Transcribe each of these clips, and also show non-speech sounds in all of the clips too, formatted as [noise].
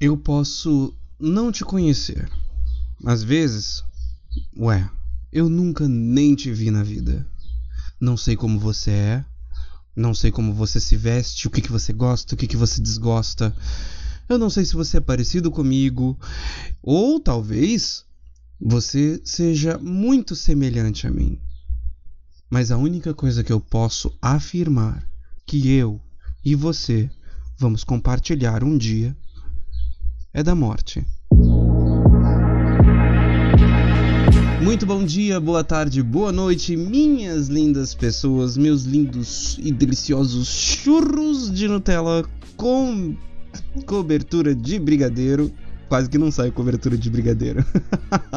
Eu posso não te conhecer. Às vezes, ué, eu nunca nem te vi na vida. Não sei como você é, não sei como você se veste, o que, que você gosta, o que, que você desgosta. Eu não sei se você é parecido comigo, ou talvez você seja muito semelhante a mim. Mas a única coisa que eu posso afirmar que eu e você vamos compartilhar um dia é da morte. Muito bom dia, boa tarde, boa noite, minhas lindas pessoas, meus lindos e deliciosos churros de Nutella com cobertura de brigadeiro quase que não sai cobertura de brigadeiro.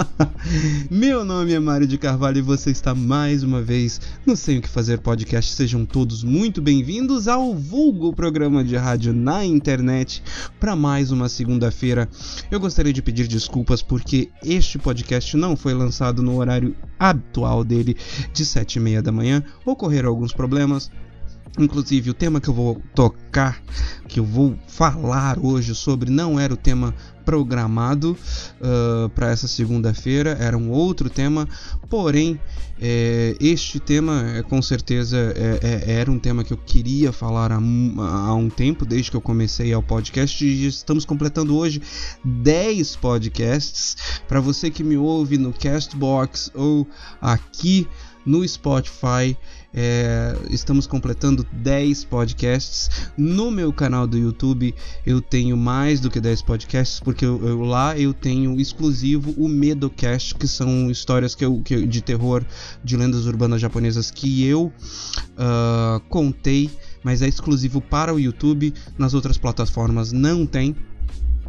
[laughs] Meu nome é Mário de Carvalho e você está mais uma vez no Sei o que Fazer podcast. Sejam todos muito bem-vindos ao vulgo programa de rádio na internet para mais uma segunda-feira. Eu gostaria de pedir desculpas porque este podcast não foi lançado no horário habitual dele de sete e meia da manhã. Ocorreram alguns problemas, Inclusive, o tema que eu vou tocar, que eu vou falar hoje sobre, não era o tema programado uh, para essa segunda-feira, era um outro tema, porém, é, este tema é, com certeza é, é, era um tema que eu queria falar há, há um tempo, desde que eu comecei ao podcast, e estamos completando hoje 10 podcasts. Para você que me ouve no Castbox ou aqui no Spotify. É, estamos completando 10 podcasts. No meu canal do YouTube eu tenho mais do que 10 podcasts, porque eu, eu, lá eu tenho exclusivo o Medocast, que são histórias que eu, que, de terror de lendas urbanas japonesas que eu uh, contei, mas é exclusivo para o YouTube. Nas outras plataformas não tem.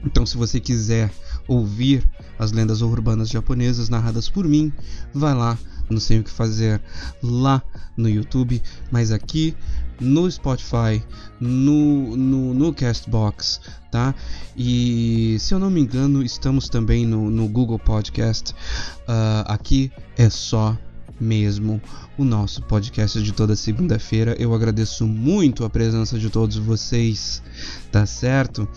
Então, se você quiser ouvir as lendas urbanas japonesas narradas por mim, vai lá não sei o que fazer lá no YouTube, mas aqui no Spotify, no, no, no Castbox, tá? E se eu não me engano, estamos também no, no Google Podcast. Uh, aqui é só mesmo o nosso podcast de toda segunda-feira. Eu agradeço muito a presença de todos vocês, tá certo?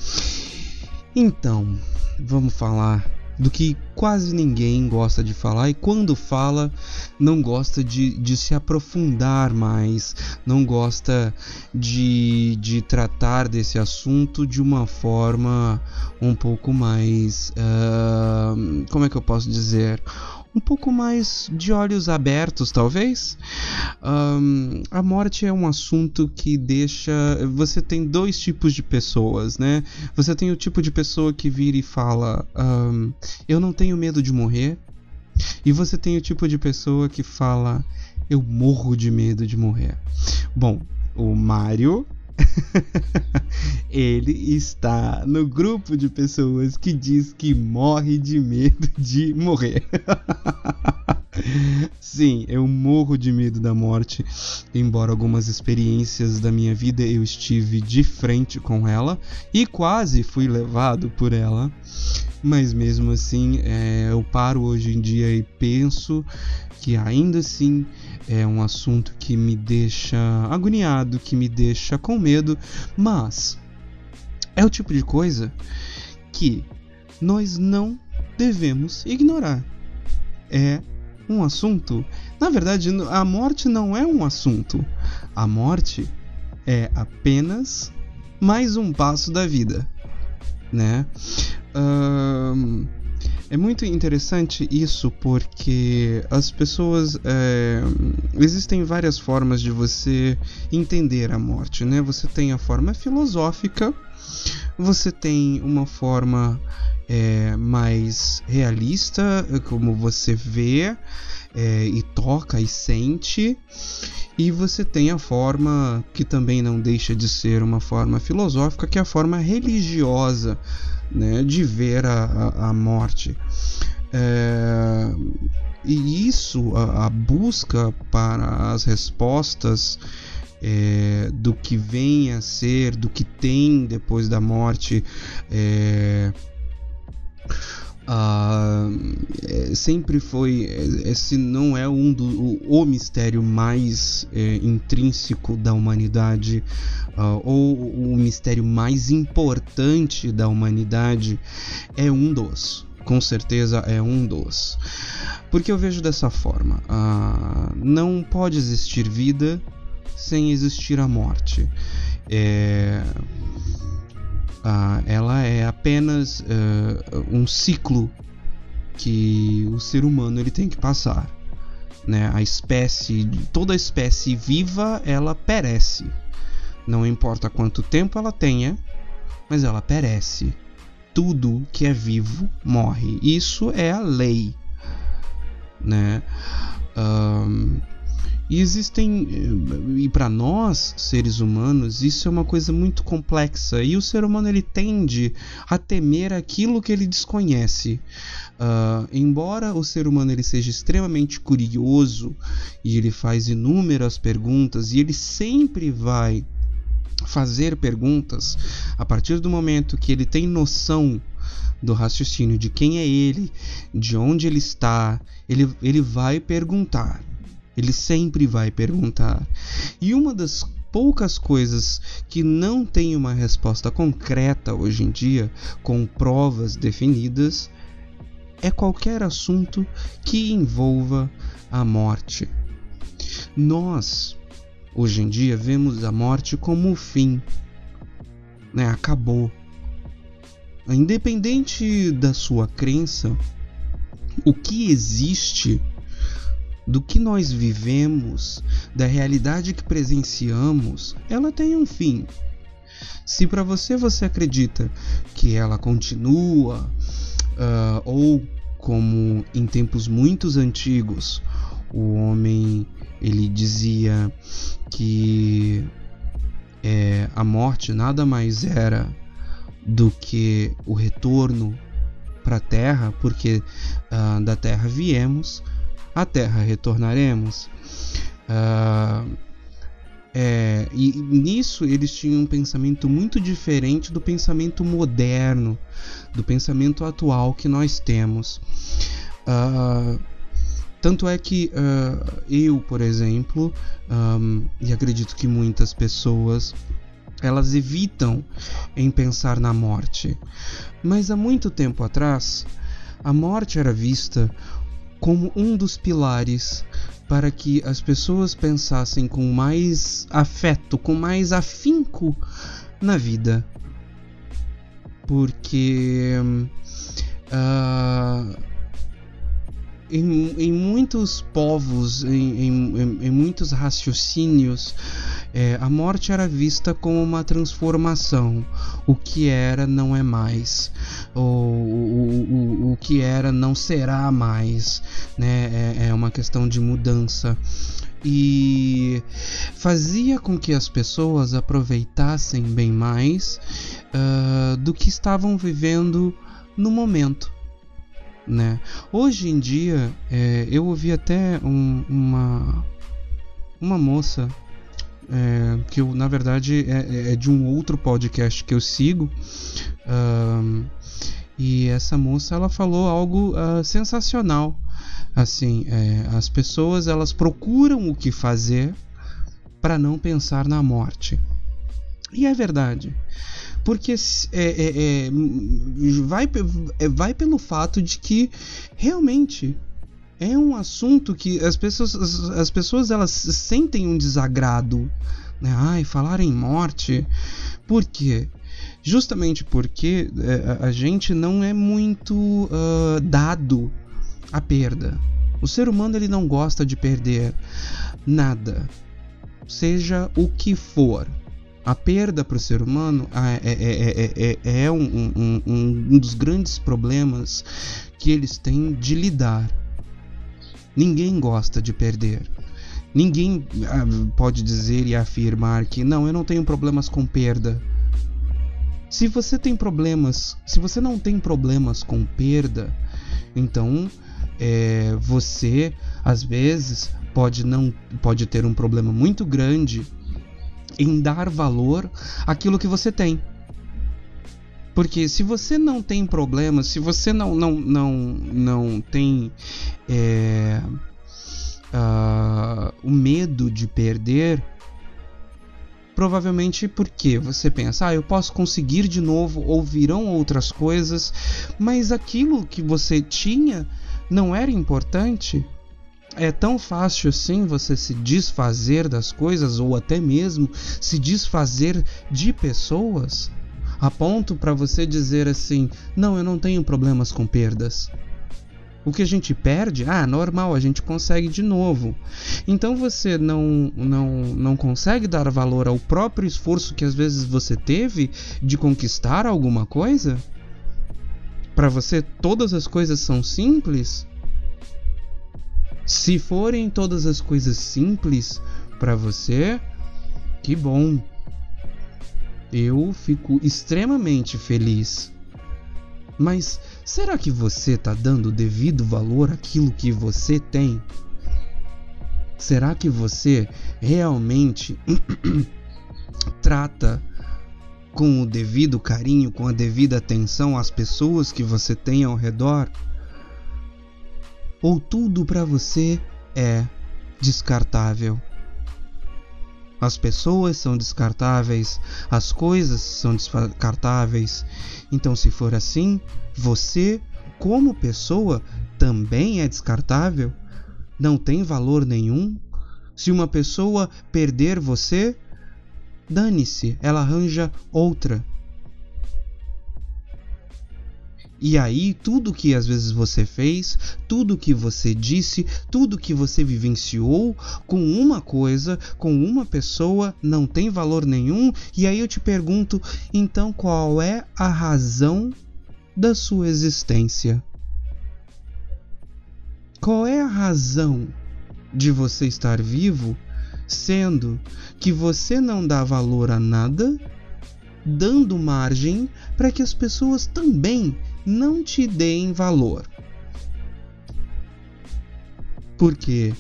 Então, vamos falar do que quase ninguém gosta de falar e quando fala não gosta de, de se aprofundar mais, não gosta de, de tratar desse assunto de uma forma um pouco mais. Uh, como é que eu posso dizer? Um pouco mais de olhos abertos, talvez. Um, a morte é um assunto que deixa. Você tem dois tipos de pessoas, né? Você tem o tipo de pessoa que vira e fala: um, Eu não tenho medo de morrer. E você tem o tipo de pessoa que fala: Eu morro de medo de morrer. Bom, o Mario [laughs] ele está no grupo de pessoas que diz que morre de medo de morrer. [laughs] Sim, eu morro de medo da morte, embora algumas experiências da minha vida eu estive de frente com ela e quase fui levado por ela. Mas mesmo assim, é, eu paro hoje em dia e penso que ainda assim é um assunto que me deixa agoniado, que me deixa com medo, mas é o tipo de coisa que nós não devemos ignorar. É um assunto. Na verdade, a morte não é um assunto. A morte é apenas mais um passo da vida, né? Um, é muito interessante isso porque as pessoas. É, existem várias formas de você entender a morte, né? Você tem a forma filosófica, você tem uma forma é, mais realista, como você vê é, e toca e sente, e você tem a forma que também não deixa de ser uma forma filosófica, que é a forma religiosa né, de ver a, a, a morte. É, e isso, a, a, busca para as respostas é, do que vem a ser, do que tem depois da morte, é, Uh, sempre foi esse não é um do o, o mistério mais é, intrínseco da humanidade uh, ou o mistério mais importante da humanidade é um dos com certeza é um dos porque eu vejo dessa forma uh, não pode existir vida sem existir a morte é ah, ela é apenas uh, um ciclo que o ser humano ele tem que passar. Né? A espécie, toda espécie viva, ela perece. Não importa quanto tempo ela tenha, mas ela perece. Tudo que é vivo morre. Isso é a lei, né? Um, e existem, eh, e para nós, seres humanos, isso é uma coisa muito complexa. E o ser humano ele tende a temer aquilo que ele desconhece. Uh, embora o ser humano ele seja extremamente curioso e ele faz inúmeras perguntas e ele sempre vai fazer perguntas a partir do momento que ele tem noção do raciocínio de quem é ele, de onde ele está, ele, ele vai perguntar. Ele sempre vai perguntar. E uma das poucas coisas que não tem uma resposta concreta hoje em dia, com provas definidas, é qualquer assunto que envolva a morte. Nós, hoje em dia, vemos a morte como o fim. Né? Acabou. Independente da sua crença, o que existe do que nós vivemos, da realidade que presenciamos, ela tem um fim. Se para você você acredita que ela continua, uh, ou como em tempos muito antigos, o homem ele dizia que é, a morte nada mais era do que o retorno para a terra, porque uh, da terra viemos, à terra retornaremos. Uh, é, e nisso eles tinham um pensamento muito diferente do pensamento moderno, do pensamento atual que nós temos. Uh, tanto é que uh, eu, por exemplo, um, e acredito que muitas pessoas, elas evitam em pensar na morte. Mas há muito tempo atrás, a morte era vista como um dos pilares para que as pessoas pensassem com mais afeto, com mais afinco na vida. Porque uh, em, em, muitos povos, em, em, em muitos raciocínios, é, a morte era vista como uma transformação. O que era não é mais. O, o, o, o que era não será mais. Né? É, é uma questão de mudança e fazia com que as pessoas aproveitassem bem mais uh, do que estavam vivendo no momento. Né? Hoje em dia, é, eu ouvi até um, uma, uma moça é, que eu, na verdade é, é, de um outro podcast que eu sigo. E essa moça ela falou algo uh, sensacional. Assim, é, as pessoas elas procuram o que fazer para não pensar na morte. E é verdade. Porque é, é, é, vai, é, vai pelo fato de que realmente é um assunto que as pessoas, as, as pessoas elas sentem um desagrado. Né? Ai, falar em morte. Por quê? Justamente porque é, a gente não é muito uh, dado à perda. O ser humano ele não gosta de perder nada, seja o que for. A perda para o ser humano é, é, é, é um, um, um dos grandes problemas que eles têm de lidar Ninguém gosta de perder. Ninguém ah, pode dizer e afirmar que não, eu não tenho problemas com perda. Se você tem problemas, se você não tem problemas com perda, então é, você às vezes pode não pode ter um problema muito grande em dar valor àquilo que você tem. Porque se você não tem problemas, se você não, não, não, não tem é, uh, o medo de perder, provavelmente porque você pensa, ah, eu posso conseguir de novo ou virão outras coisas, mas aquilo que você tinha não era importante. É tão fácil assim você se desfazer das coisas ou até mesmo se desfazer de pessoas a ponto para você dizer assim: "Não, eu não tenho problemas com perdas". O que a gente perde, ah, normal, a gente consegue de novo. Então você não, não, não consegue dar valor ao próprio esforço que às vezes você teve de conquistar alguma coisa? Para você, todas as coisas são simples? Se forem todas as coisas simples para você, que bom. Eu fico extremamente feliz. Mas será que você está dando devido valor àquilo que você tem? Será que você realmente [clears throat] trata com o devido carinho, com a devida atenção às pessoas que você tem ao redor? Ou tudo para você é descartável? As pessoas são descartáveis, as coisas são descartáveis. Então, se for assim, você, como pessoa, também é descartável? Não tem valor nenhum? Se uma pessoa perder você, dane-se, ela arranja outra. E aí, tudo que às vezes você fez, tudo que você disse, tudo que você vivenciou com uma coisa, com uma pessoa, não tem valor nenhum. E aí eu te pergunto, então qual é a razão da sua existência? Qual é a razão de você estar vivo, sendo que você não dá valor a nada, dando margem para que as pessoas também não te deem valor. Porque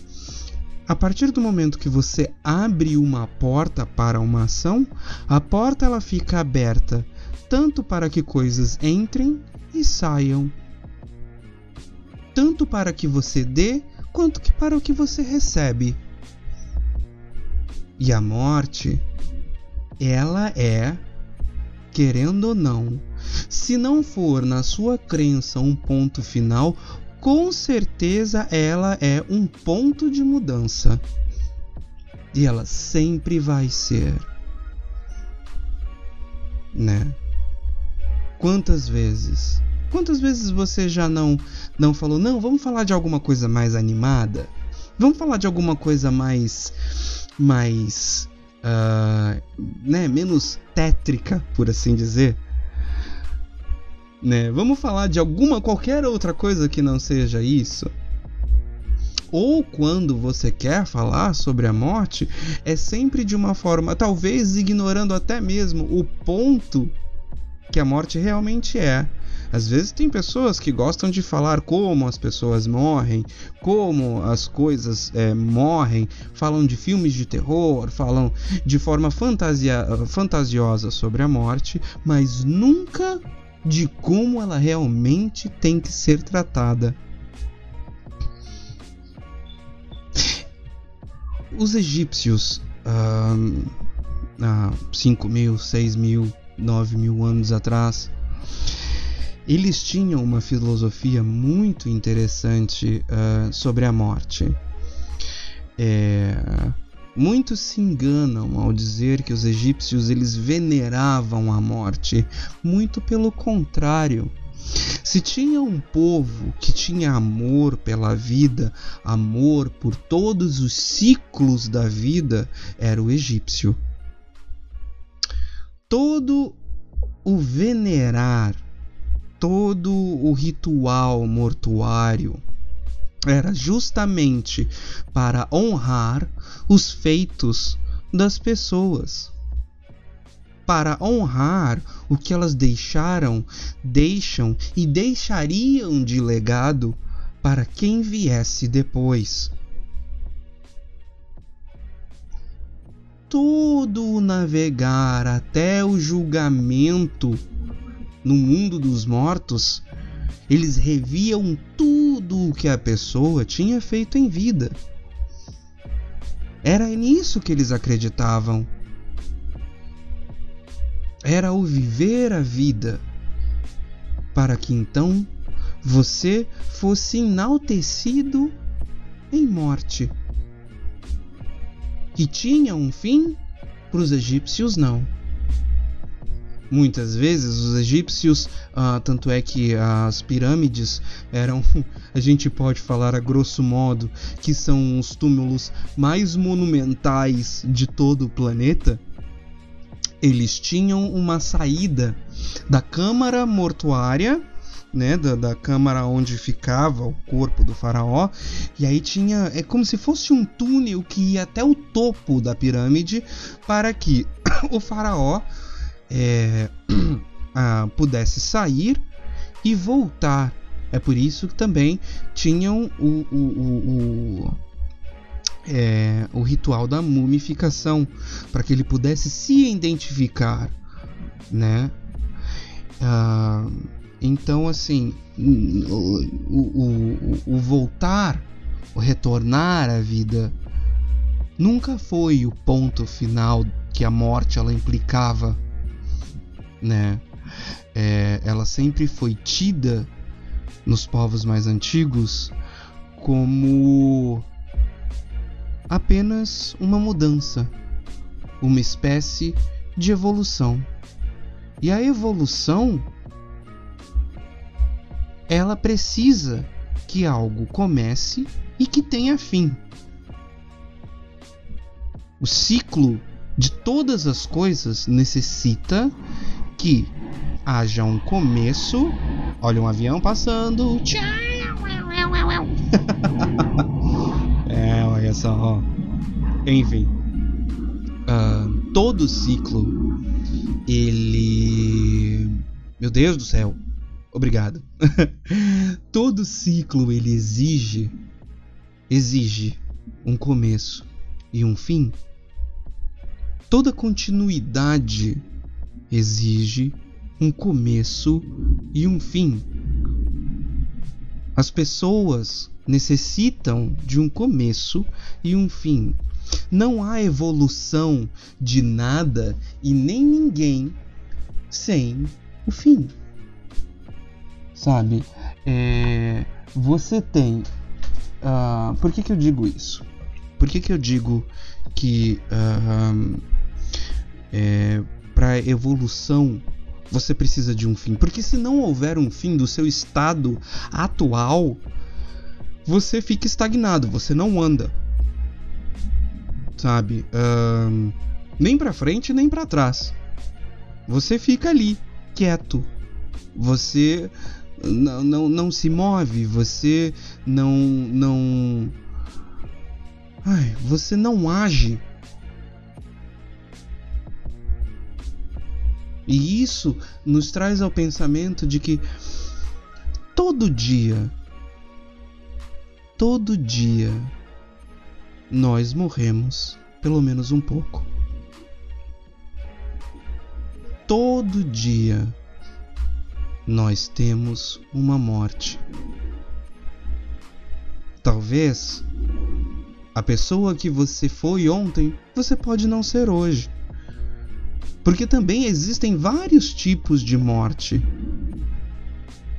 a partir do momento que você abre uma porta para uma ação, a porta ela fica aberta tanto para que coisas entrem e saiam, tanto para que você dê quanto que para o que você recebe. E a morte, ela é, querendo ou não, se não for na sua crença um ponto final, com certeza ela é um ponto de mudança. E ela sempre vai ser. Né? Quantas vezes? Quantas vezes você já não não falou, não, vamos falar de alguma coisa mais animada? Vamos falar de alguma coisa mais mais uh, né, menos tétrica, por assim dizer? Né? Vamos falar de alguma qualquer outra coisa que não seja isso. Ou quando você quer falar sobre a morte, é sempre de uma forma, talvez ignorando até mesmo o ponto que a morte realmente é. Às vezes tem pessoas que gostam de falar como as pessoas morrem, como as coisas é, morrem, falam de filmes de terror, falam de forma fantasia, fantasiosa sobre a morte, mas nunca de como ela realmente tem que ser tratada. Os egípcios, há 5 mil, 6 mil, 9 mil anos atrás, eles tinham uma filosofia muito interessante uh, sobre a morte. É, Muitos se enganam ao dizer que os egípcios eles veneravam a morte. Muito pelo contrário. Se tinha um povo que tinha amor pela vida, amor por todos os ciclos da vida, era o egípcio. Todo o venerar, todo o ritual mortuário, era justamente para honrar os feitos das pessoas, para honrar o que elas deixaram, deixam e deixariam de legado para quem viesse depois. Todo o navegar até o julgamento no mundo dos mortos, eles reviam tudo o que a pessoa tinha feito em vida. Era nisso que eles acreditavam. Era o viver a vida, para que então você fosse enaltecido em morte. Que tinha um fim, para os egípcios não. Muitas vezes os egípcios, uh, tanto é que as pirâmides eram, [laughs] a gente pode falar a grosso modo, que são os túmulos mais monumentais de todo o planeta. Eles tinham uma saída da câmara mortuária né, da, da câmara onde ficava o corpo do faraó, e aí tinha é como se fosse um túnel que ia até o topo da pirâmide para que [coughs] o faraó é, [clears throat] ah, pudesse sair e voltar. É por isso que também tinham o, o, o, o é, o ritual da mumificação, para que ele pudesse se identificar, né? Uh, então, assim, o, voltar, o retornar à vida, nunca foi o ponto final que a morte ela implicava, né? É, ela sempre foi tida nos povos mais antigos como apenas uma mudança, uma espécie de evolução. E a evolução ela precisa que algo comece e que tenha fim. O ciclo de todas as coisas necessita que haja um começo. Olha um avião passando. [laughs] é, olha só. Enfim, uh, todo ciclo ele, meu Deus do céu, Obrigado. [laughs] Todo ciclo ele exige exige um começo e um fim. Toda continuidade exige um começo e um fim. As pessoas necessitam de um começo e um fim. Não há evolução de nada e nem ninguém sem o fim sabe? É, você tem. Uh, por que, que eu digo isso? Por que, que eu digo que uh, é, para evolução você precisa de um fim? Porque se não houver um fim do seu estado atual, você fica estagnado, você não anda, sabe? Nem para frente nem para trás. Você fica ali, quieto. Você não, não, não se move, você não não Ai, você não age. E isso nos traz ao pensamento de que todo dia todo dia nós morremos pelo menos um pouco. Todo dia nós temos uma morte. Talvez a pessoa que você foi ontem, você pode não ser hoje. Porque também existem vários tipos de morte.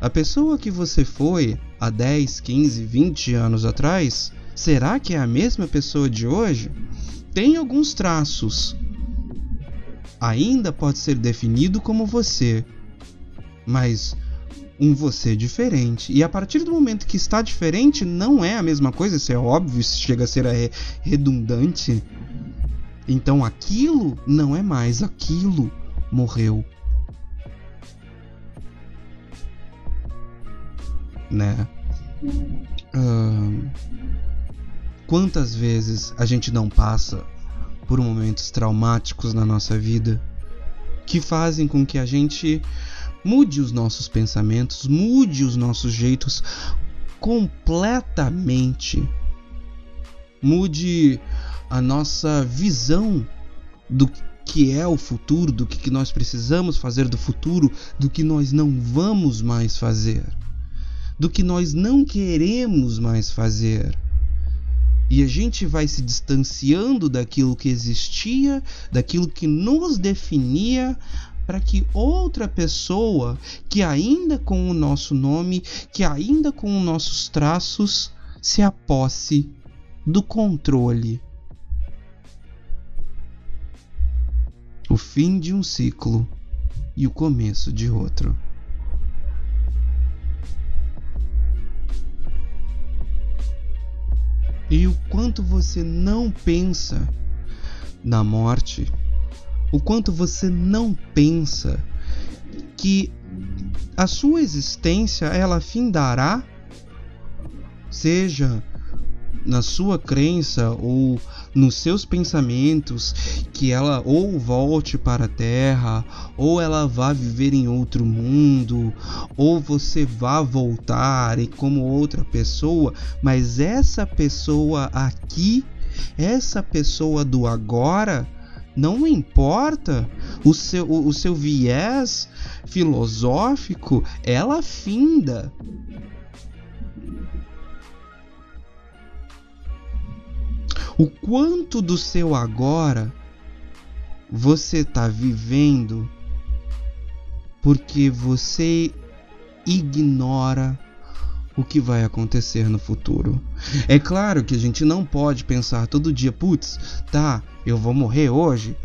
A pessoa que você foi há 10, 15, 20 anos atrás, será que é a mesma pessoa de hoje? Tem alguns traços. Ainda pode ser definido como você, mas um você diferente. E a partir do momento que está diferente, não é a mesma coisa, isso é óbvio, isso chega a ser redundante. Então aquilo não é mais aquilo, morreu. Né? Uh, quantas vezes a gente não passa por momentos traumáticos na nossa vida que fazem com que a gente mude os nossos pensamentos, mude os nossos jeitos completamente. Mude a nossa visão do que é o futuro, do que nós precisamos fazer do futuro, do que nós não vamos mais fazer, do que nós não queremos mais fazer. E a gente vai se distanciando daquilo que existia, daquilo que nos definia, para que outra pessoa, que ainda com o nosso nome, que ainda com os nossos traços, se aposse do controle. O fim de um ciclo e o começo de outro. E o quanto você não pensa na morte, o quanto você não pensa que a sua existência ela findará, seja na sua crença ou nos seus pensamentos que ela ou volte para a Terra, ou ela vá viver em outro mundo, ou você vá voltar e como outra pessoa, mas essa pessoa aqui, essa pessoa do agora, não importa o seu, o, o seu viés filosófico, ela finda. O quanto do seu agora você está vivendo porque você ignora o que vai acontecer no futuro. É claro que a gente não pode pensar todo dia, putz, tá, eu vou morrer hoje.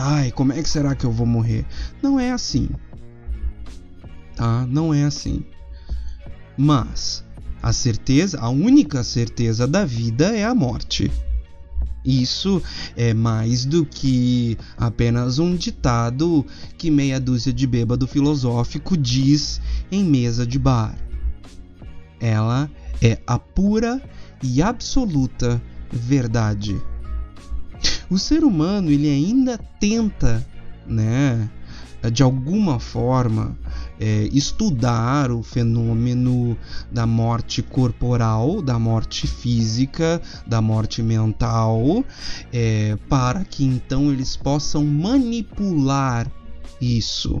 Ai, como é que será que eu vou morrer? Não é assim. Tá? Não é assim. Mas a certeza, a única certeza da vida é a morte. Isso é mais do que apenas um ditado que meia dúzia de bêbado filosófico diz em mesa de bar. Ela é a pura e absoluta verdade. O ser humano ele ainda tenta, né, de alguma forma é, estudar o fenômeno da morte corporal, da morte física, da morte mental, é, para que então eles possam manipular isso,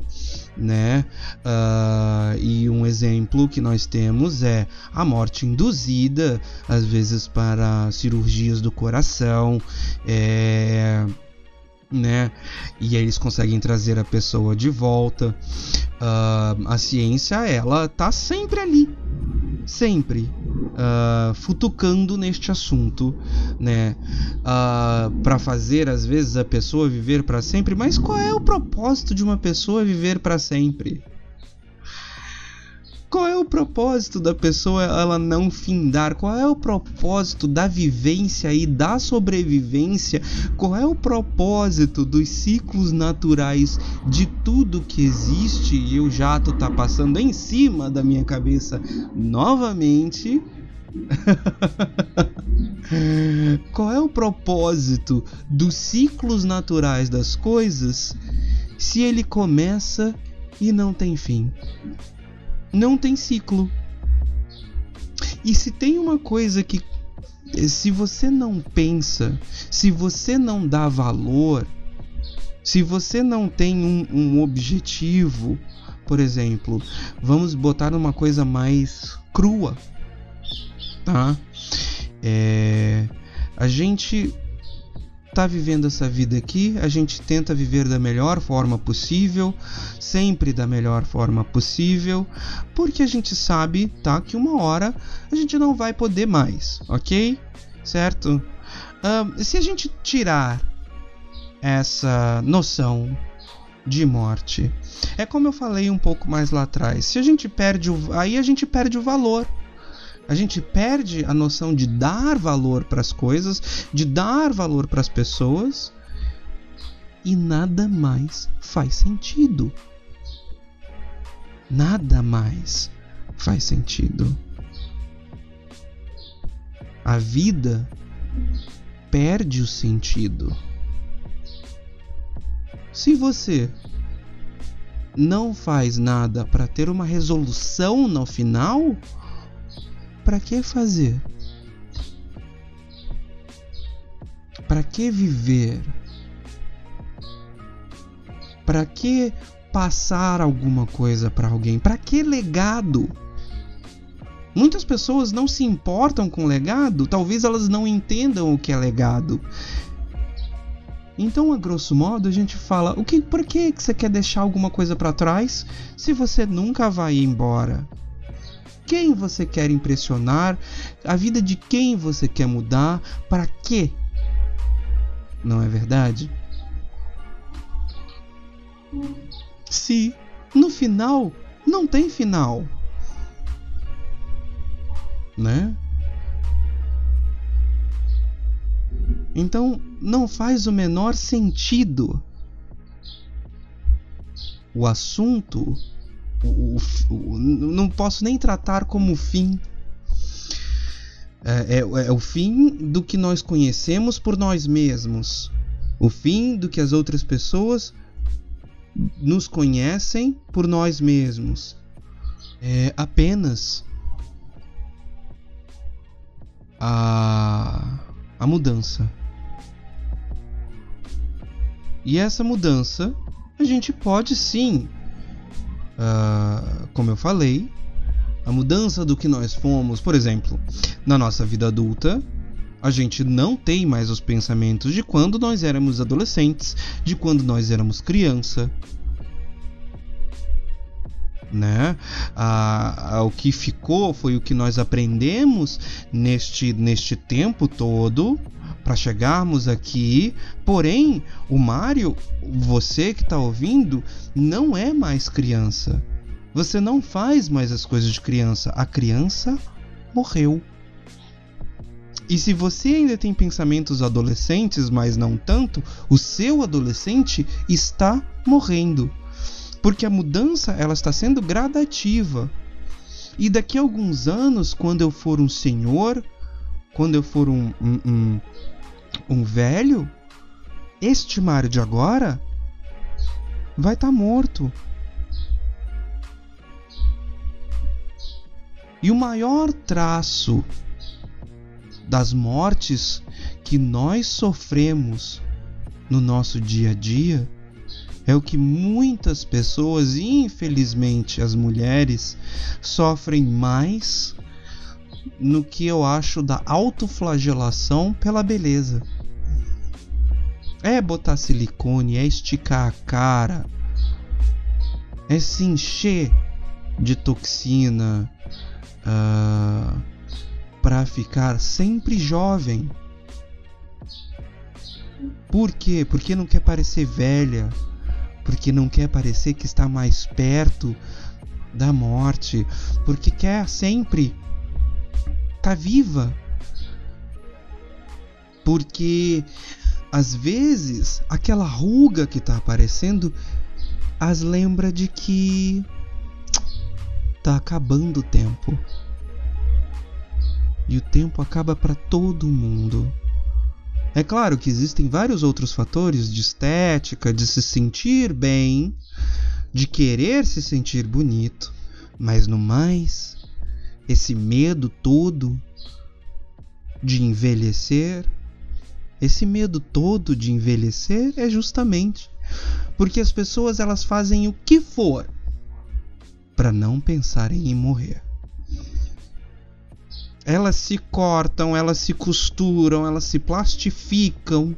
né? Uh, e um exemplo que nós temos é a morte induzida, às vezes para cirurgias do coração, é, né? E aí eles conseguem trazer a pessoa de volta. Uh, a ciência, ela tá sempre ali, sempre uh, futucando neste assunto, né? Uh, ah, para fazer às vezes a pessoa viver para sempre. Mas qual é o propósito de uma pessoa viver para sempre? Qual é o propósito da pessoa ela não findar? Qual é o propósito da vivência e da sobrevivência? Qual é o propósito dos ciclos naturais de tudo que existe? E o jato tá passando em cima da minha cabeça novamente. [laughs] Qual é o propósito dos ciclos naturais das coisas se ele começa e não tem fim? Não tem ciclo. E se tem uma coisa que se você não pensa, se você não dá valor, se você não tem um, um objetivo, por exemplo, vamos botar uma coisa mais crua, tá? É, a gente tá vivendo essa vida aqui, a gente tenta viver da melhor forma possível, sempre da melhor forma possível, porque a gente sabe, tá, que uma hora a gente não vai poder mais, ok? Certo? Uh, se a gente tirar essa noção de morte, é como eu falei um pouco mais lá atrás, se a gente perde o, aí a gente perde o valor a gente perde a noção de dar valor para as coisas, de dar valor para as pessoas e nada mais faz sentido. Nada mais faz sentido. A vida perde o sentido. Se você não faz nada para ter uma resolução no final, para que fazer? Para que viver? Para que passar alguma coisa para alguém? Para que legado? Muitas pessoas não se importam com legado, talvez elas não entendam o que é legado. Então, a grosso modo, a gente fala: o que, por que você quer deixar alguma coisa para trás se você nunca vai embora? Quem você quer impressionar? A vida de quem você quer mudar? Para quê? Não é verdade? Se no final não tem final né? Então não faz o menor sentido o assunto. O, o, não posso nem tratar como fim. É, é, é o fim do que nós conhecemos por nós mesmos. O fim do que as outras pessoas nos conhecem por nós mesmos. É apenas a, a mudança. E essa mudança a gente pode sim, uh, como eu falei, a mudança do que nós fomos, por exemplo, na nossa vida adulta, a gente não tem mais os pensamentos de quando nós éramos adolescentes, de quando nós éramos criança, né? Ah, ah, o que ficou foi o que nós aprendemos neste, neste tempo todo para chegarmos aqui. Porém, o Mário, você que está ouvindo, não é mais criança. Você não faz mais as coisas de criança. A criança morreu. E se você ainda tem pensamentos adolescentes, mas não tanto, o seu adolescente está morrendo porque a mudança ela está sendo gradativa. E daqui a alguns anos, quando eu for um senhor, quando eu for um, um, um, um velho, este Mário de agora vai estar tá morto. E o maior traço das mortes que nós sofremos no nosso dia a dia é o que muitas pessoas, infelizmente as mulheres, sofrem mais no que eu acho da autoflagelação pela beleza. É botar silicone, é esticar a cara, é se encher de toxina uh, ah, para ficar sempre jovem. Por quê? Porque não quer parecer velha porque não quer parecer que está mais perto da morte, porque quer sempre tá viva. Porque às vezes aquela ruga que está aparecendo as lembra de que tá acabando o tempo. E o tempo acaba para todo mundo. É claro que existem vários outros fatores de estética, de se sentir bem, de querer se sentir bonito, mas no mais, esse medo todo de envelhecer, esse medo todo de envelhecer é justamente porque as pessoas elas fazem o que for para não pensarem em morrer. Elas se cortam, elas se costuram, elas se plastificam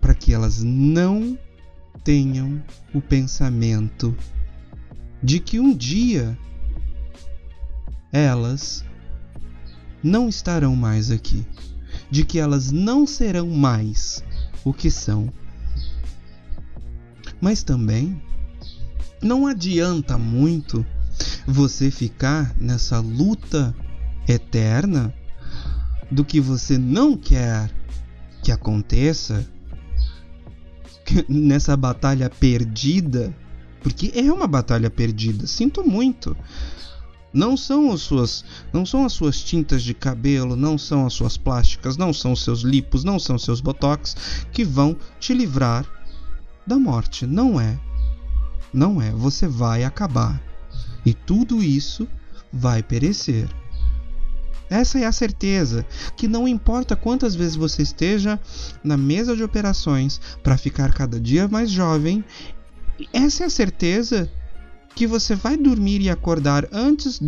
para que elas não tenham o pensamento de que um dia elas não estarão mais aqui, de que elas não serão mais o que são. Mas também não adianta muito você ficar nessa luta eterna do que você não quer que aconteça, [laughs] nessa batalha perdida, porque é uma batalha perdida, sinto muito. Não são as suas, não são as suas tintas de cabelo, não são as suas plásticas, não são os seus lipos, não são os seus botox que vão te livrar da morte, não é. Não é, você vai acabar e tudo isso vai perecer. Essa é a certeza que não importa quantas vezes você esteja na mesa de operações para ficar cada dia mais jovem, essa é a certeza que você vai dormir e acordar antes,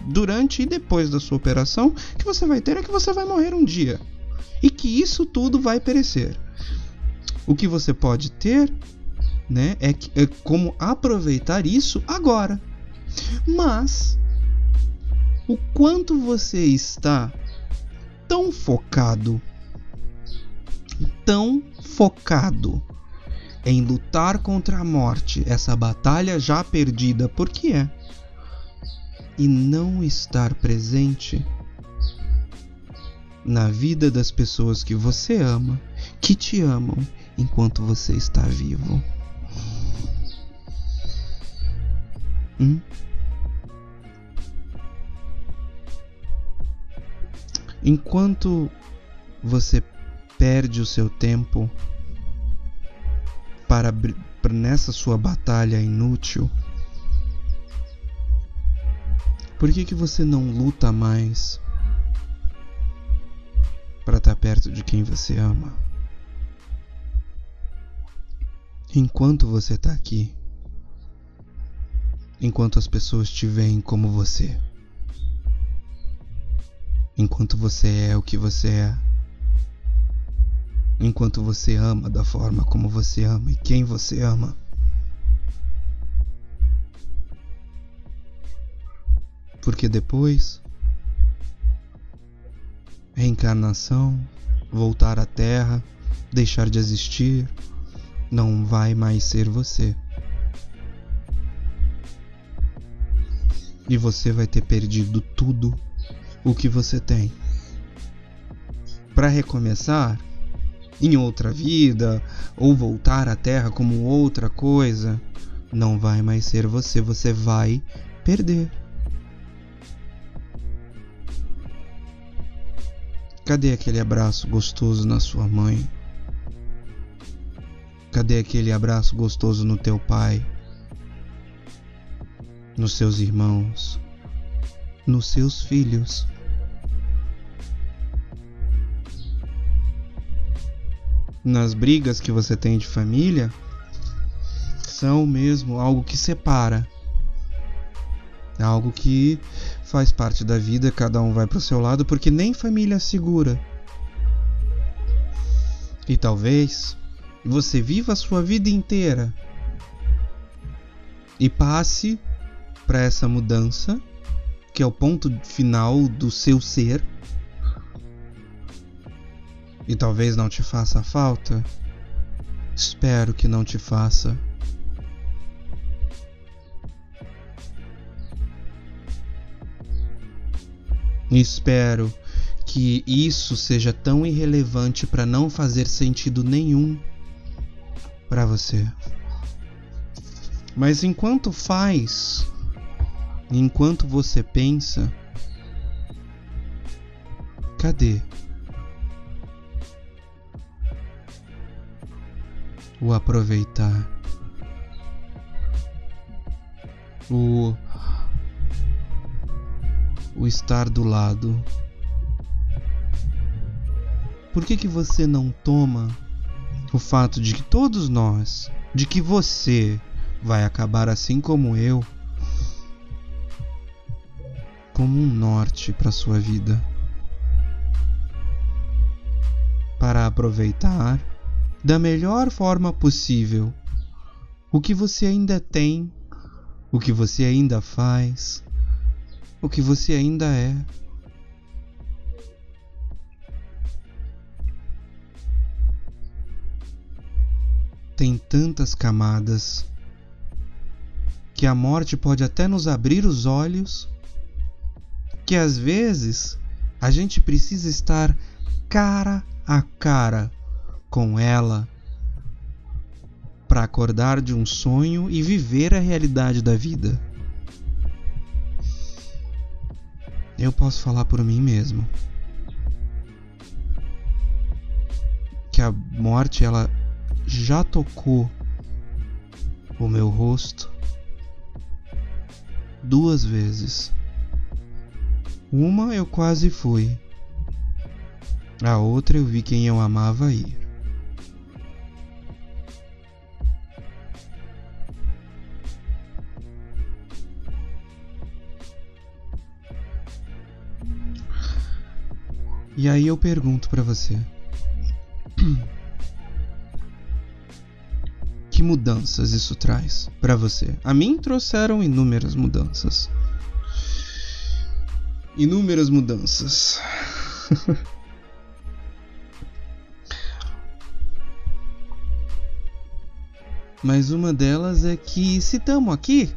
durante e depois da sua operação, que você vai ter é que você vai morrer um dia. E que isso tudo vai perecer. O que você pode ter, né, é, é como aproveitar isso agora. Mas o quanto você está tão focado, tão focado em lutar contra a morte, essa batalha já perdida, porque é, e não estar presente na vida das pessoas que você ama, que te amam enquanto você está vivo. Hum? Enquanto você perde o seu tempo para nessa sua batalha inútil, por que que você não luta mais para estar perto de quem você ama? Enquanto você está aqui, enquanto as pessoas te veem como você enquanto você é o que você é, enquanto você ama da forma como você ama e quem você ama. Porque depois, reencarnação, voltar à Terra, deixar de existir, não vai mais ser você. E você vai ter perdido tudo o que você tem. Para recomeçar em outra vida ou voltar à Terra como outra coisa, não vai mais ser você, você vai perder. Cadê aquele abraço gostoso na sua mãe? Cadê aquele abraço gostoso no teu pai? Nos seus irmãos? Nos seus filhos? Nas brigas que você tem de família são mesmo algo que separa. É algo que faz parte da vida, cada um vai para o seu lado, porque nem família segura. E talvez você viva a sua vida inteira e passe para essa mudança, que é o ponto final do seu ser e talvez não te faça falta, espero que não te faça. espero que isso seja tão irrelevante para não fazer sentido nenhum para você. Mas enquanto faz, enquanto você pensa, cadê? O aproveitar, o, o estar do lado. Por que, que você não toma o fato de que todos nós, de que você vai acabar assim como eu, como um norte para sua vida? Para aproveitar da melhor forma possível o que você ainda tem, o que você ainda faz, o que você ainda é. Tem tantas camadas que a morte pode até nos abrir os olhos, que às vezes a gente precisa estar cara a cara com ela para acordar de um sonho e viver a realidade da vida. Eu posso falar por mim mesmo. Que a morte ela já tocou o meu rosto duas vezes. Uma eu quase fui. A outra eu vi quem eu amava ir. E aí eu pergunto para você: [clears throat] que mudanças isso traz para você? A mim trouxeram inúmeras mudanças. Inúmeras mudanças. [laughs] Mas uma delas é que se estamos aqui,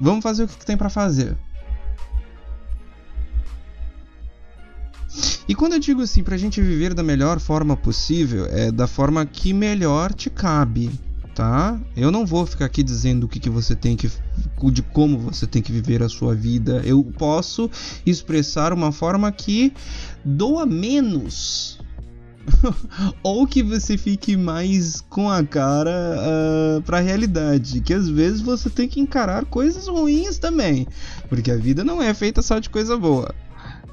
vamos fazer o que tem para fazer. E quando eu digo assim, pra gente viver da melhor forma possível, é da forma que melhor te cabe, tá? Eu não vou ficar aqui dizendo o que, que você tem que. de como você tem que viver a sua vida. Eu posso expressar uma forma que doa menos. [laughs] ou que você fique mais com a cara uh, pra realidade. Que às vezes você tem que encarar coisas ruins também. Porque a vida não é feita só de coisa boa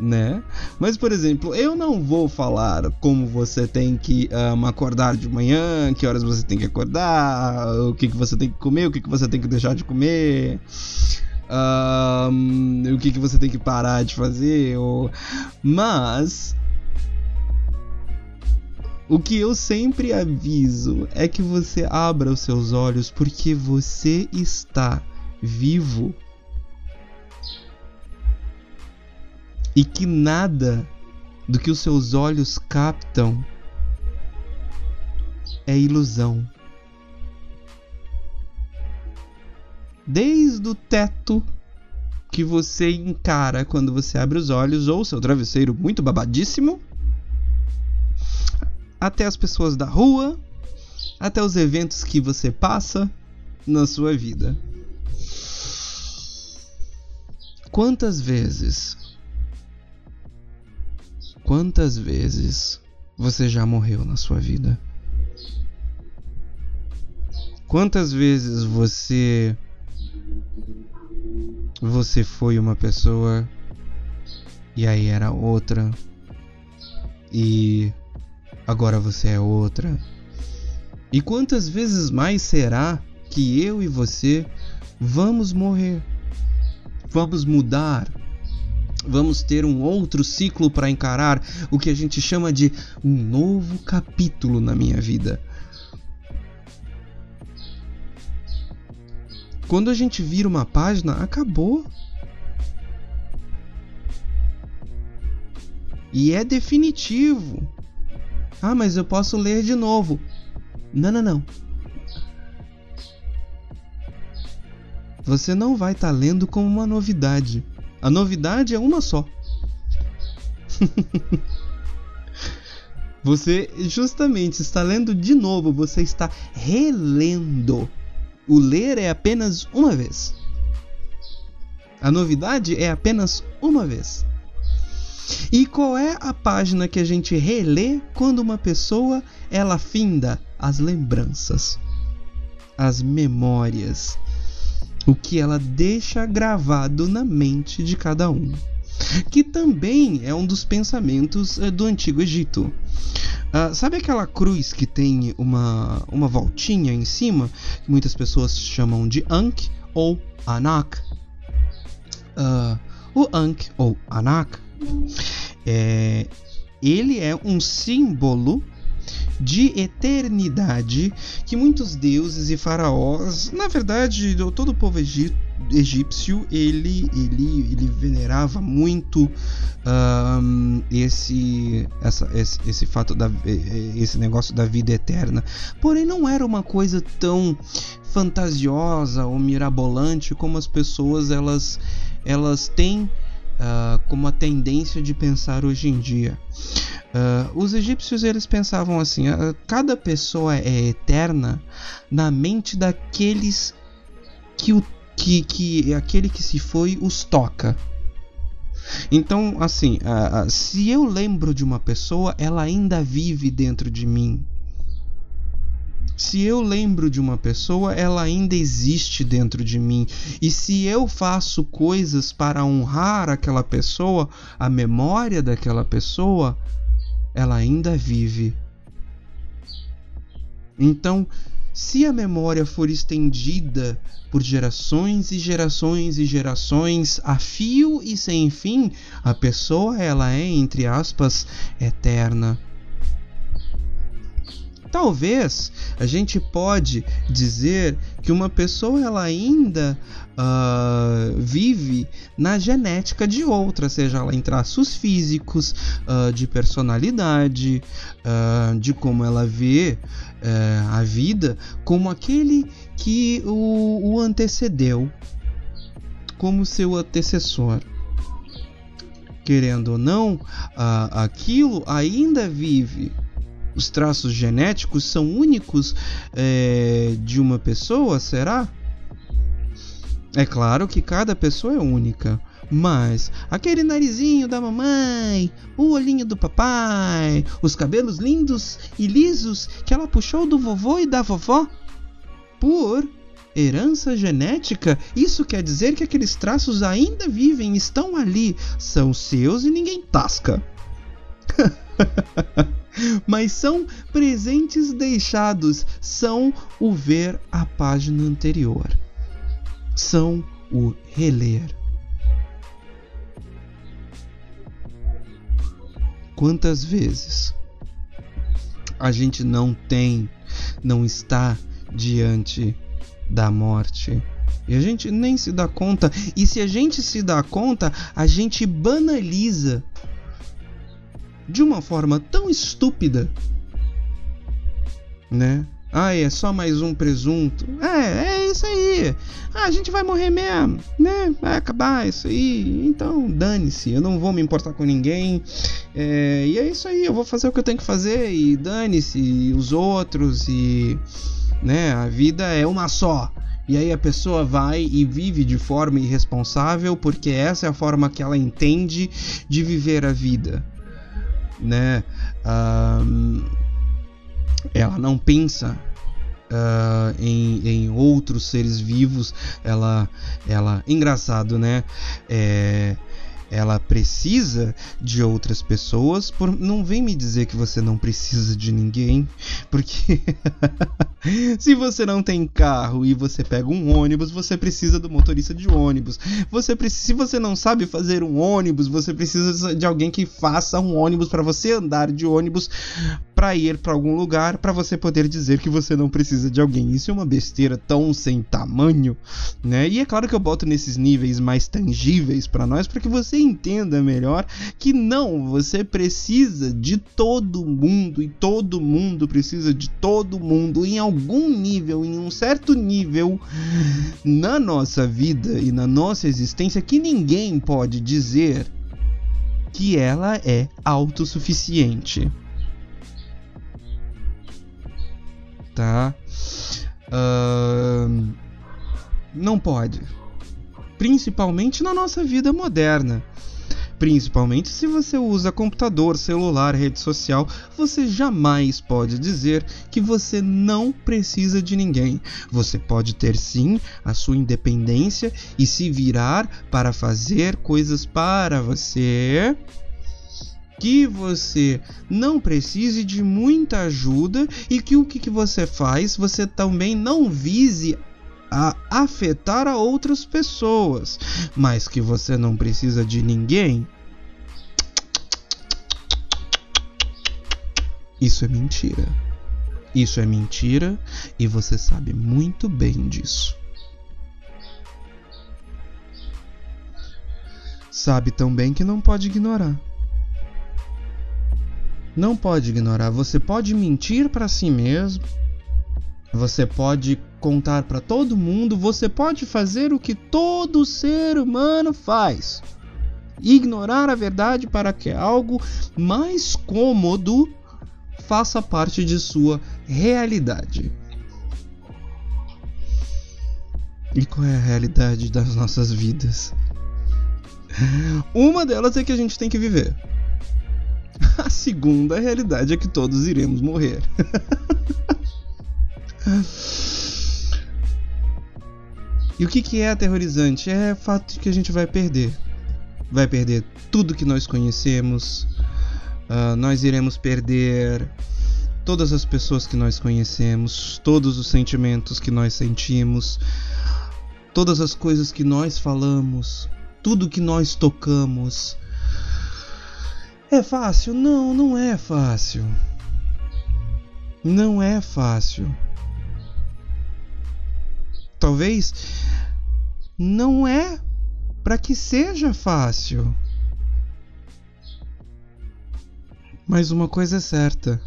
né? Mas, por exemplo, eu não vou falar como você tem que um, acordar de manhã, que horas você tem que acordar, o que, que você tem que comer, o que, que você tem que deixar de comer. Um, o que, que você tem que parar de fazer, ou... mas o que eu sempre aviso é que você abra os seus olhos porque você está vivo e que nada do que os seus olhos captam é ilusão. Desde o teto que você encara quando você abre os olhos, ou seu travesseiro muito babadíssimo, até as pessoas da rua, até os eventos que você passa na sua vida. Quantas vezes Quantas vezes você já morreu na sua vida? Quantas vezes você você foi uma pessoa e aí era outra e agora você é outra? E quantas vezes mais será que eu e você vamos morrer? Vamos mudar vamos ter um outro ciclo para encarar, o que a gente chama de um novo capítulo na minha vida. Quando a gente vira uma página, acabou. E é definitivo. Ah, mas eu posso ler de novo. Não, não, não. Você não vai estar tá lendo como uma novidade. A novidade é uma só. [laughs] você justamente está lendo de novo, você está relendo. O ler é apenas uma vez. A novidade é apenas uma vez. E qual é a página que a gente relê quando uma pessoa ela finda as lembranças, as memórias, o que ela deixa gravado na mente de cada um. Que também é um dos pensamentos uh, do Antigo Egito. Uh, sabe aquela cruz que tem uma, uma voltinha em cima, que muitas pessoas chamam de Ankh ou Anak? Uh, o Ankh ou Anak é, ele é um símbolo de eternidade que muitos deuses e faraós, na verdade, todo o povo egípcio, ele, ele, ele venerava muito um, esse, essa, esse, esse fato da esse negócio da vida eterna. Porém, não era uma coisa tão fantasiosa ou mirabolante como as pessoas elas elas têm uh, como a tendência de pensar hoje em dia. Uh, os egípcios eles pensavam assim: uh, cada pessoa é eterna na mente daqueles que o que, que aquele que se foi os toca. Então, assim, se eu lembro de uma pessoa, ela ainda vive dentro de mim. Se eu lembro de uma pessoa, ela ainda existe dentro de mim. E se eu faço coisas para honrar aquela pessoa, a memória daquela pessoa, ela ainda vive. Então, se a memória for estendida por gerações e gerações e gerações, a fio e sem fim, a pessoa ela é entre aspas eterna. Talvez a gente pode dizer que uma pessoa ela ainda uh, vive na genética de outra, seja ela em traços físicos, uh, de personalidade, uh, de como ela vê eh, a vida, como aquele que o, o antecedeu, como seu antecessor. Querendo ou não, aquilo ainda vive os traços genéticos são únicos é, de uma pessoa, será? É claro que cada pessoa é única, mas aquele narizinho da mamãe, o olhinho do papai, os cabelos lindos e lisos que ela puxou do vovô e da vovó, por herança genética, isso quer dizer que aqueles traços ainda vivem, estão ali, são seus e ninguém tasca. [laughs] mas são presentes deixados, são o ver a página anterior, são o reler. Quantas vezes a gente não tem, não está diante da morte? E a gente nem se dá conta. E se a gente se dá conta, a gente banaliza de uma forma tão estúpida, né? Ah, é só mais um presunto. É, é isso aí. Ah, a gente vai morrer mesmo, né? Vai acabar isso aí. Então, dane-se. Eu não vou me importar com ninguém. É, e é isso aí. Eu vou fazer o que eu tenho que fazer. E dane-se os outros. E, né? A vida é uma só. E aí a pessoa vai e vive de forma irresponsável porque essa é a forma que ela entende de viver a vida né? Uh, ela não pensa uh, em, em, outros seres vivos. Ela, ela, engraçado, né? É, ela precisa de outras pessoas. Por, não vem me dizer que você não precisa de ninguém, porque [laughs] se você não tem carro e você pega um ônibus, você precisa do motorista de ônibus. Você se você não sabe fazer um ônibus, você precisa de alguém que faça um ônibus para você andar de ônibus para ir para algum lugar, para você poder dizer que você não precisa de alguém. Isso é uma besteira tão sem tamanho, né? E é claro que eu boto nesses níveis mais tangíveis para nós para que você entenda melhor que não, você precisa de todo mundo e todo mundo precisa de todo mundo em algum nível, em um certo nível na nossa vida e na nossa existência que ninguém pode dizer que ela é autossuficiente. Tá? Uh, não pode. Principalmente na nossa vida moderna. Principalmente se você usa computador, celular, rede social, você jamais pode dizer que você não precisa de ninguém. Você pode ter sim a sua independência e se virar para fazer coisas para você que você não precise de muita ajuda e que o que, que você faz você também não vise a afetar a outras pessoas, mas que você não precisa de ninguém. Isso é mentira. Isso é mentira e você sabe muito bem disso. Sabe também que não pode ignorar. Não pode ignorar. Você pode mentir para si mesmo. Você pode contar para todo mundo, você pode fazer o que todo ser humano faz. Ignorar a verdade para que algo mais cômodo faça parte de sua realidade. E qual é a realidade das nossas vidas? Uma delas é que a gente tem que viver. A segunda realidade é que todos iremos morrer. [laughs] E o que, que é aterrorizante? É o fato de que a gente vai perder. Vai perder tudo que nós conhecemos. Uh, nós iremos perder todas as pessoas que nós conhecemos, todos os sentimentos que nós sentimos, todas as coisas que nós falamos, tudo que nós tocamos. É fácil? Não, não é fácil. Não é fácil. Talvez não é para que seja fácil. Mas uma coisa é certa: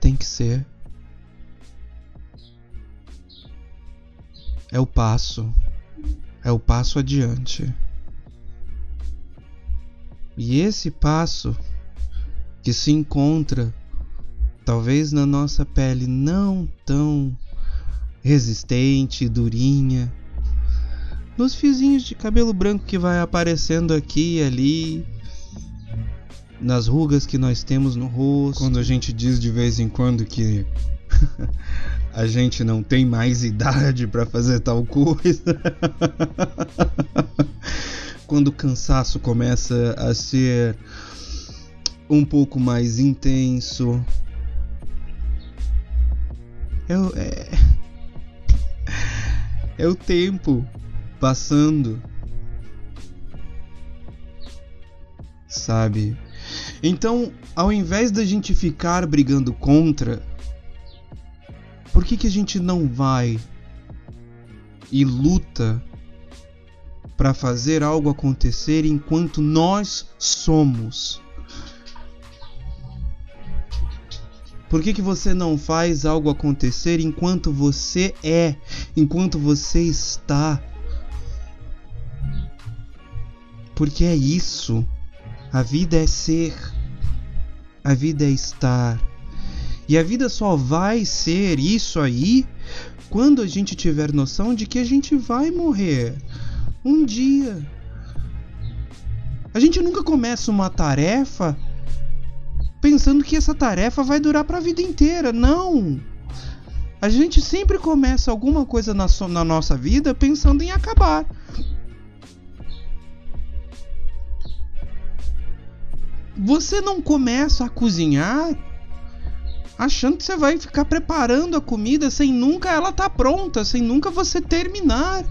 tem que ser. É o passo. É o passo adiante. E esse passo que se encontra talvez na nossa pele não tão resistente, durinha, nos fiozinhos de cabelo branco que vai aparecendo aqui e ali, nas rugas que nós temos no rosto. Quando a gente diz de vez em quando que [laughs] a gente não tem mais idade para fazer tal coisa. [laughs] quando o cansaço começa a ser um pouco mais intenso. É, é, é o tempo passando. Sabe? Então, ao invés da gente ficar brigando contra, por que, que a gente não vai e luta para fazer algo acontecer enquanto nós somos. Por que, que você não faz algo acontecer enquanto você é, enquanto você está? Porque é isso. A vida é ser. A vida é estar. E a vida só vai ser isso aí quando a gente tiver noção de que a gente vai morrer um dia. A gente nunca começa uma tarefa pensando que essa tarefa vai durar para a vida inteira. Não! A gente sempre começa alguma coisa na, so na nossa vida pensando em acabar. Você não começa a cozinhar achando que você vai ficar preparando a comida sem nunca ela estar tá pronta, sem nunca você terminar.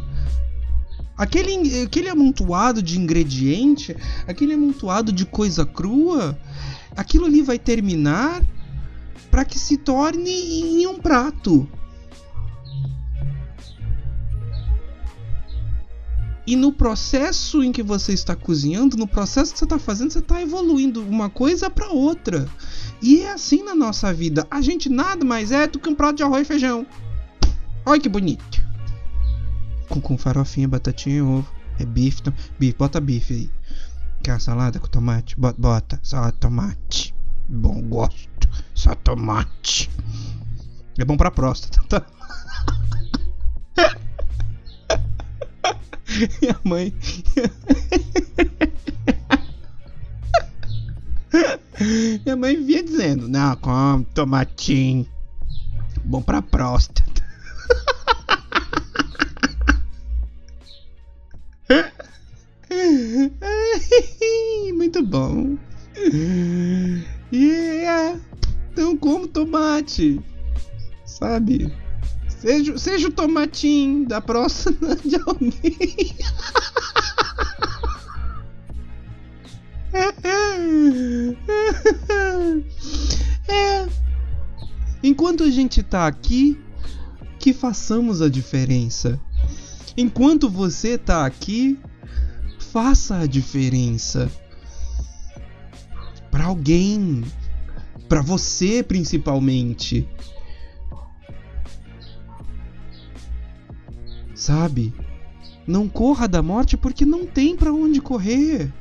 Aquele, aquele amontoado de ingrediente, aquele amontoado de coisa crua, aquilo ali vai terminar para que se torne em um prato. E no processo em que você está cozinhando, no processo que você está fazendo, você está evoluindo uma coisa para outra. E é assim na nossa vida. A gente nada mais é do que um prato de arroz e feijão. Olha que bonito com, com farofinha, batatinha e ovo. É bife, bife, bota bife aí. Quer salada com tomate? Bota, bota salada tomate. Bom, gosto. Só tomate. É bom pra próstata. Tá? [laughs] [laughs] Minha mãe. Minha mãe via dizendo: Não, come tomatinho. Bom pra próstata. [laughs] [laughs] Muito bom. Yeah. Então como tomate. Sabe? Seja, seja o tomatinho da próxima [laughs] de alguém. [laughs] É. Enquanto a gente tá aqui, que façamos a diferença. Enquanto você tá aqui, faça a diferença para alguém, para você principalmente. Sabe? Não corra da morte porque não tem para onde correr.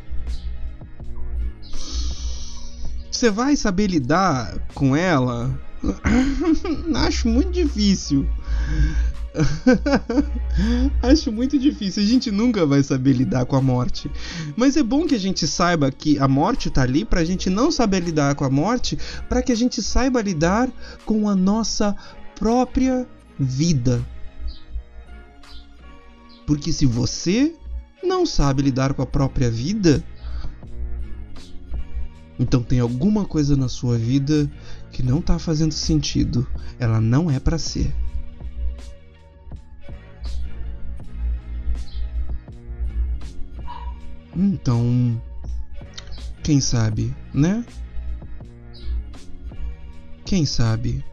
Você vai saber lidar com ela? [laughs] Acho muito difícil. [laughs] Acho muito difícil. A gente nunca vai saber lidar com a morte. Mas é bom que a gente saiba que a morte tá ali pra gente não saber lidar com a morte, para que a gente saiba lidar com a nossa própria vida. Porque se você não sabe lidar com a própria vida, então tem alguma coisa na sua vida que não tá fazendo sentido. Ela não é para ser. Então, quem sabe, né? Quem sabe?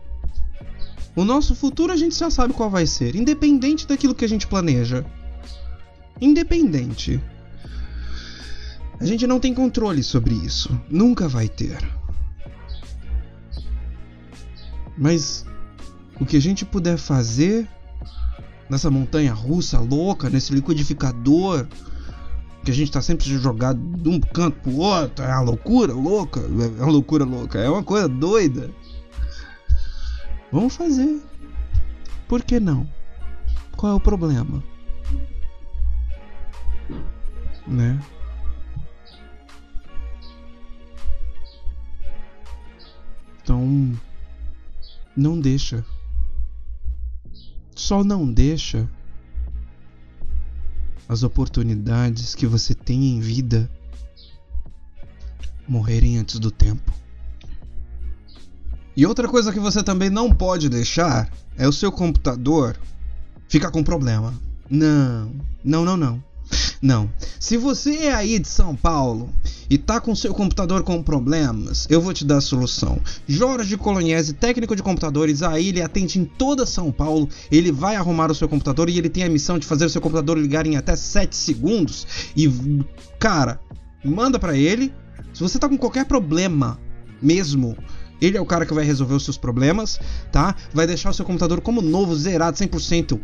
O nosso futuro a gente já sabe qual vai ser, independente daquilo que a gente planeja. Independente. A gente não tem controle sobre isso. Nunca vai ter. Mas o que a gente puder fazer nessa montanha russa louca, nesse liquidificador, que a gente tá sempre jogado de um canto pro outro, é uma loucura louca, é uma loucura louca, é uma coisa doida. Vamos fazer. Por que não? Qual é o problema? Né? Então, não deixa. Só não deixa as oportunidades que você tem em vida morrerem antes do tempo. E outra coisa que você também não pode deixar é o seu computador ficar com problema. Não, não, não, não. Não. Se você é aí de São Paulo e tá com seu computador com problemas, eu vou te dar a solução. Jorge Coloniese, técnico de computadores, aí ele atende em toda São Paulo. Ele vai arrumar o seu computador e ele tem a missão de fazer o seu computador ligar em até 7 segundos. E, cara, manda para ele. Se você tá com qualquer problema mesmo ele é o cara que vai resolver os seus problemas, tá? Vai deixar o seu computador como novo, zerado, 100%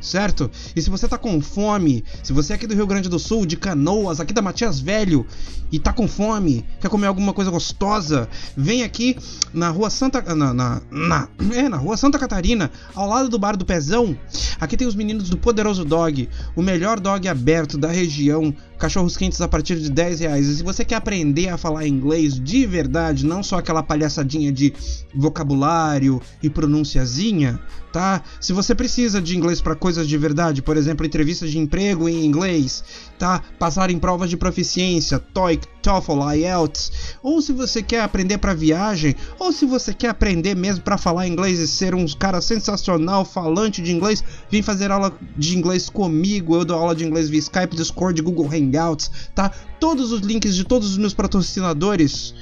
certo? E se você tá com fome, se você é aqui do Rio Grande do Sul, de Canoas, aqui da Matias Velho, e tá com fome, quer comer alguma coisa gostosa, vem aqui na rua Santa. Na, na, na, é, na rua Santa Catarina, ao lado do bar do Pezão. Aqui tem os meninos do Poderoso Dog, o melhor dog aberto da região. Cachorros quentes a partir de 10 reais. E se você quer aprender a falar inglês de verdade, não só aquela palhaçadinha de vocabulário e pronunciazinha, tá? Se você precisa de inglês para coisas de verdade, por exemplo, entrevistas de emprego em inglês, tá? Passar em provas de proficiência, TOEIC, TOEFL, IELTS, ou se você quer aprender para viagem, ou se você quer aprender mesmo para falar inglês e ser um cara sensacional falante de inglês, vem fazer aula de inglês comigo. Eu dou aula de inglês via Skype, Discord, Google Hangouts, tá? Todos os links de todos os meus patrocinadores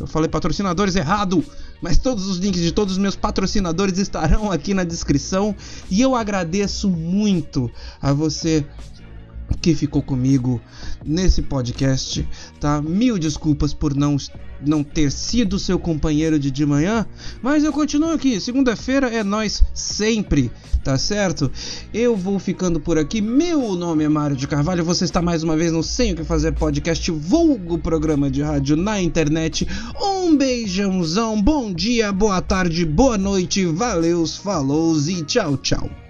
eu falei patrocinadores errado, mas todos os links de todos os meus patrocinadores estarão aqui na descrição. E eu agradeço muito a você que ficou comigo nesse podcast, tá? Mil desculpas por não não ter sido seu companheiro de de manhã, mas eu continuo aqui. Segunda-feira é nós sempre, tá certo? Eu vou ficando por aqui. Meu nome é Mário de Carvalho. Você está mais uma vez no Sem o que fazer podcast, vulgo programa de rádio na internet. Um beijãozão, bom dia, boa tarde, boa noite, valeus, falou e tchau, tchau.